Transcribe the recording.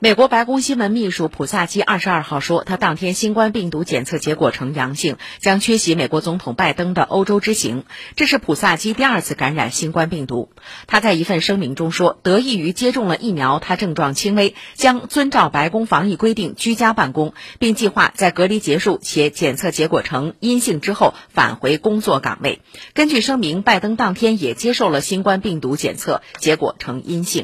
美国白宫新闻秘书普萨基二十二号说他当天新冠病毒检测结果呈阳性将缺席美国总统拜登的欧洲之行。这是普萨基第二次感染新冠病毒。他在一份声明中说得益于接种了疫苗他症状轻微将遵照白宫防疫规定居家办公并计划在隔离结束且检测结果呈阴性之后返回工作岗位。根据声明拜登当天也接受了新冠病毒检测结果呈阴性。